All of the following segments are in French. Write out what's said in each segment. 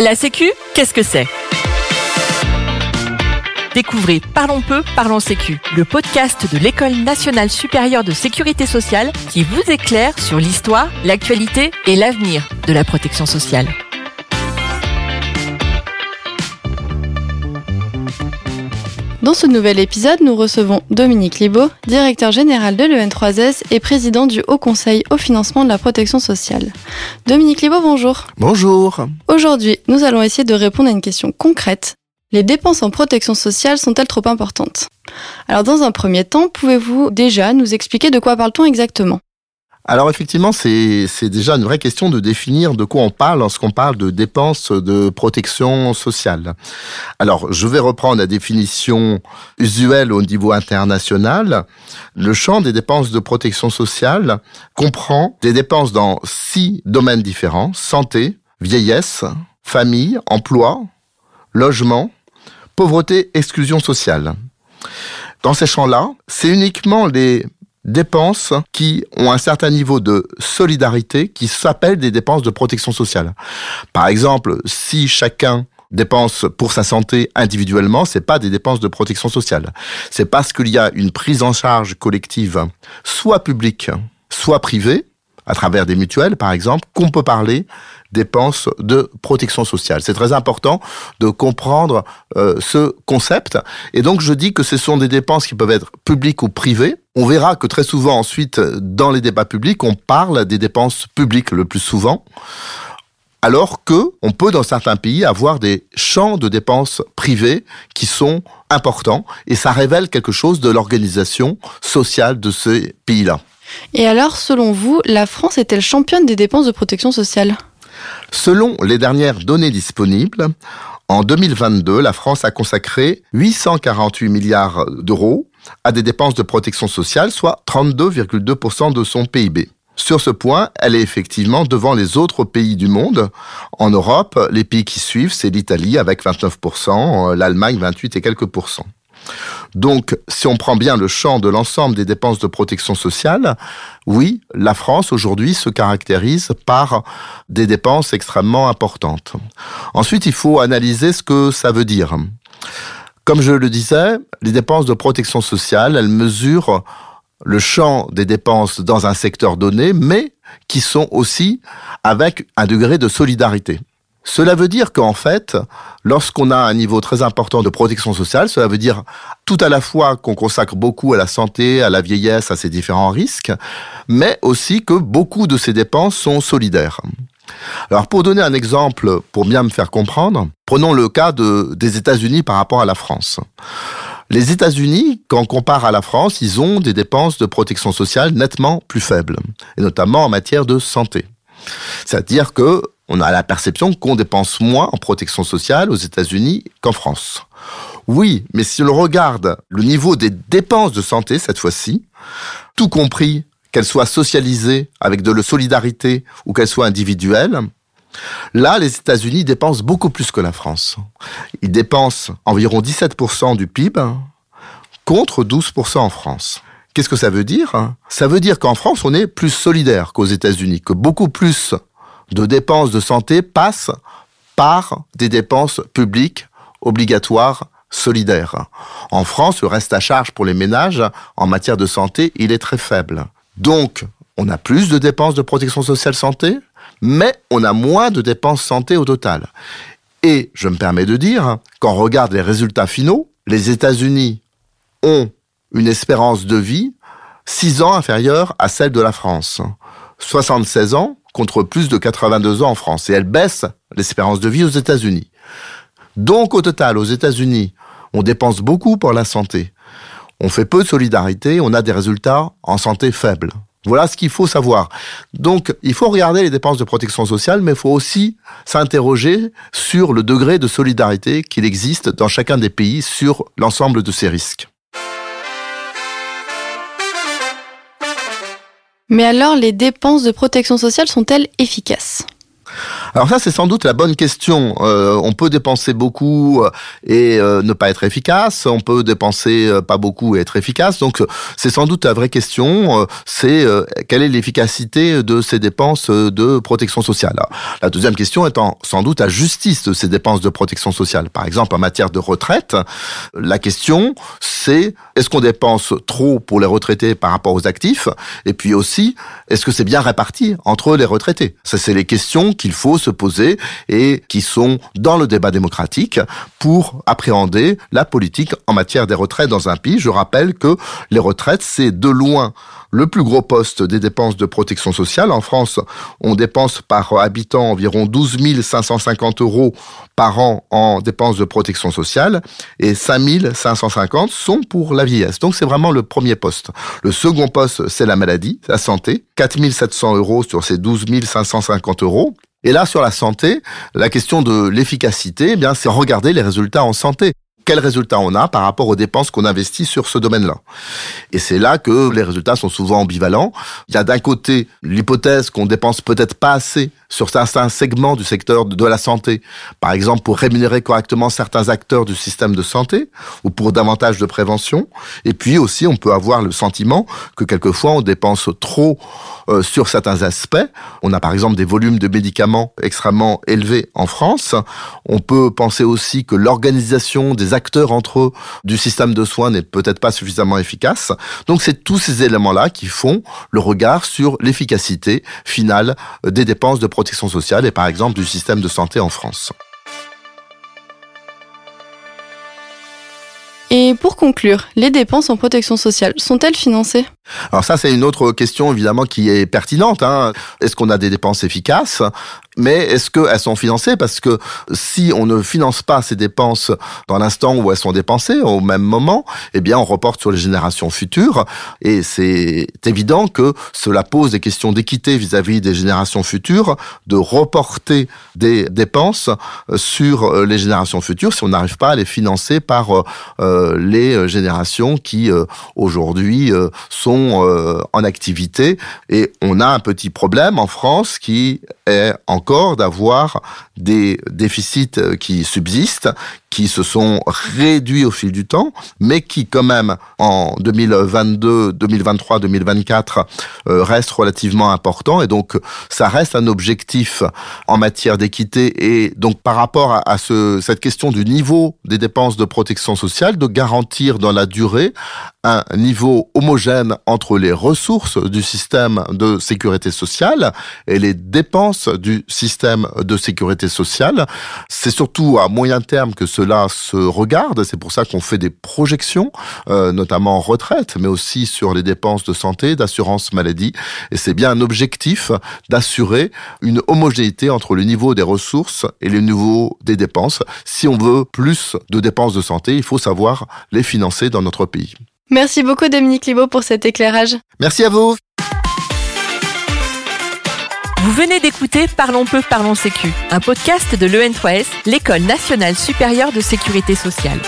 La Sécu, qu'est-ce que c'est? Découvrez Parlons peu, parlons Sécu, le podcast de l'École nationale supérieure de sécurité sociale qui vous éclaire sur l'histoire, l'actualité et l'avenir de la protection sociale. Dans ce nouvel épisode, nous recevons Dominique Libaud, directeur général de l'EN3S et président du Haut Conseil au financement de la protection sociale. Dominique Libaud, bonjour. Bonjour. Aujourd'hui, nous allons essayer de répondre à une question concrète. Les dépenses en protection sociale sont-elles trop importantes? Alors dans un premier temps, pouvez-vous déjà nous expliquer de quoi parle-t-on exactement? Alors effectivement, c'est déjà une vraie question de définir de quoi on parle lorsqu'on parle de dépenses de protection sociale. Alors, je vais reprendre la définition usuelle au niveau international. Le champ des dépenses de protection sociale comprend des dépenses dans six domaines différents santé, vieillesse, famille, emploi, logement, pauvreté, exclusion sociale. Dans ces champs-là, c'est uniquement les dépenses qui ont un certain niveau de solidarité qui s'appellent des dépenses de protection sociale. Par exemple, si chacun dépense pour sa santé individuellement, c'est pas des dépenses de protection sociale. C'est parce qu'il y a une prise en charge collective, soit publique, soit privée, à travers des mutuelles, par exemple, qu'on peut parler dépenses de protection sociale. C'est très important de comprendre euh, ce concept. Et donc, je dis que ce sont des dépenses qui peuvent être publiques ou privées. On verra que très souvent, ensuite, dans les débats publics, on parle des dépenses publiques le plus souvent. Alors que on peut dans certains pays avoir des champs de dépenses privées qui sont importants et ça révèle quelque chose de l'organisation sociale de ces pays-là. Et alors, selon vous, la France est-elle championne des dépenses de protection sociale? Selon les dernières données disponibles, en 2022, la France a consacré 848 milliards d'euros à des dépenses de protection sociale, soit 32,2% de son PIB. Sur ce point, elle est effectivement devant les autres pays du monde. En Europe, les pays qui suivent, c'est l'Italie avec 29%, l'Allemagne 28 et quelques pourcents. Donc, si on prend bien le champ de l'ensemble des dépenses de protection sociale, oui, la France aujourd'hui se caractérise par des dépenses extrêmement importantes. Ensuite, il faut analyser ce que ça veut dire. Comme je le disais, les dépenses de protection sociale, elles mesurent le champ des dépenses dans un secteur donné, mais qui sont aussi avec un degré de solidarité. Cela veut dire qu'en fait, lorsqu'on a un niveau très important de protection sociale, cela veut dire tout à la fois qu'on consacre beaucoup à la santé, à la vieillesse, à ces différents risques, mais aussi que beaucoup de ces dépenses sont solidaires. Alors pour donner un exemple, pour bien me faire comprendre, prenons le cas de, des États-Unis par rapport à la France. Les États-Unis, quand on compare à la France, ils ont des dépenses de protection sociale nettement plus faibles, et notamment en matière de santé. C'est-à-dire que on a la perception qu'on dépense moins en protection sociale aux États-Unis qu'en France. Oui, mais si on regarde le niveau des dépenses de santé cette fois-ci, tout compris qu'elles soient socialisées avec de la solidarité ou qu'elles soient individuelles, là, les États-Unis dépensent beaucoup plus que la France. Ils dépensent environ 17% du PIB contre 12% en France. Qu'est-ce que ça veut dire? Ça veut dire qu'en France, on est plus solidaire qu'aux États-Unis, que beaucoup plus de dépenses de santé passent par des dépenses publiques obligatoires solidaires. En France, le reste à charge pour les ménages en matière de santé, il est très faible. Donc, on a plus de dépenses de protection sociale santé, mais on a moins de dépenses santé au total. Et je me permets de dire, on regarde les résultats finaux, les États-Unis ont une espérance de vie 6 ans inférieure à celle de la France. 76 ans contre plus de 82 ans en France. Et elle baisse l'espérance de vie aux États-Unis. Donc au total, aux États-Unis, on dépense beaucoup pour la santé. On fait peu de solidarité, on a des résultats en santé faibles. Voilà ce qu'il faut savoir. Donc, il faut regarder les dépenses de protection sociale, mais il faut aussi s'interroger sur le degré de solidarité qu'il existe dans chacun des pays sur l'ensemble de ces risques. Mais alors, les dépenses de protection sociale sont-elles efficaces? Alors ça, c'est sans doute la bonne question. Euh, on peut dépenser beaucoup euh, et euh, ne pas être efficace. On peut dépenser pas beaucoup et être efficace. Donc c'est sans doute la vraie question. c'est quelle est l'efficacité de ces dépenses de protection sociale? la deuxième question étant sans doute la justice de ces dépenses de protection sociale. Par exemple, en matière de retraite, la question c'est est-ce qu'on dépense trop pour les retraités par rapport aux actifs? Et puis aussi, est-ce que c'est bien réparti entre les retraités? Ça, c'est les questions qu'il faut se poser et qui sont dans le débat démocratique pour appréhender la politique en matière des retraites dans un pays. Je rappelle que les retraites, c'est de loin le plus gros poste des dépenses de protection sociale. En France, on dépense par habitant environ 12 550 euros par an en dépenses de protection sociale et 5 550 sont pour la vieillesse. Donc c'est vraiment le premier poste. Le second poste, c'est la maladie, la santé, 4 700 euros sur ces 12 550 euros. Et là, sur la santé, la question de l'efficacité, eh bien, c'est regarder les résultats en santé quels résultats on a par rapport aux dépenses qu'on investit sur ce domaine-là? Et c'est là que les résultats sont souvent ambivalents. Il y a d'un côté l'hypothèse qu'on dépense peut-être pas assez sur certains segments du secteur de la santé, par exemple pour rémunérer correctement certains acteurs du système de santé ou pour davantage de prévention. Et puis aussi, on peut avoir le sentiment que quelquefois on dépense trop euh, sur certains aspects. On a par exemple des volumes de médicaments extrêmement élevés en France. On peut penser aussi que l'organisation des acteurs entre eux du système de soins n'est peut-être pas suffisamment efficace. Donc c'est tous ces éléments-là qui font le regard sur l'efficacité finale des dépenses de protection sociale et par exemple du système de santé en France. Et pour conclure, les dépenses en protection sociale sont-elles financées? Alors ça, c'est une autre question évidemment qui est pertinente. Hein. Est-ce qu'on a des dépenses efficaces? Mais est-ce qu'elles sont financées? Parce que si on ne finance pas ces dépenses dans l'instant où elles sont dépensées, au même moment, eh bien, on reporte sur les générations futures. Et c'est évident que cela pose des questions d'équité vis-à-vis des générations futures, de reporter des dépenses sur les générations futures si on n'arrive pas à les financer par euh, les générations qui euh, aujourd'hui euh, sont en activité. Et on a un petit problème en France qui est encore d'avoir des déficits euh, qui subsistent, qui se sont réduits au fil du temps, mais qui quand même en 2022, 2023, 2024 restent relativement importants. Et donc ça reste un objectif en matière d'équité. Et donc par rapport à, ce, cette question du niveau des dépenses de protection sociale, de garantir dans la durée un niveau homogène entre les ressources du système de sécurité sociale et les dépenses du système de sécurité sociale. C'est surtout à moyen terme que cela se regarde. C'est pour ça qu'on fait des projections, euh, notamment en retraite, mais aussi sur les dépenses de santé, d'assurance maladie. Et c'est bien un objectif d'assurer une homogénéité entre le niveau des ressources et le niveau des dépenses. Si on veut plus de dépenses de santé, il faut savoir les financer dans notre pays. Merci beaucoup Dominique Libaud pour cet éclairage. Merci à vous. Vous venez d'écouter Parlons peu, parlons sécu, un podcast de l'EN3S, l'École nationale supérieure de sécurité sociale.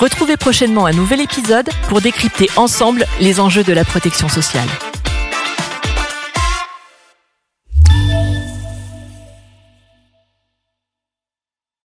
Retrouvez prochainement un nouvel épisode pour décrypter ensemble les enjeux de la protection sociale.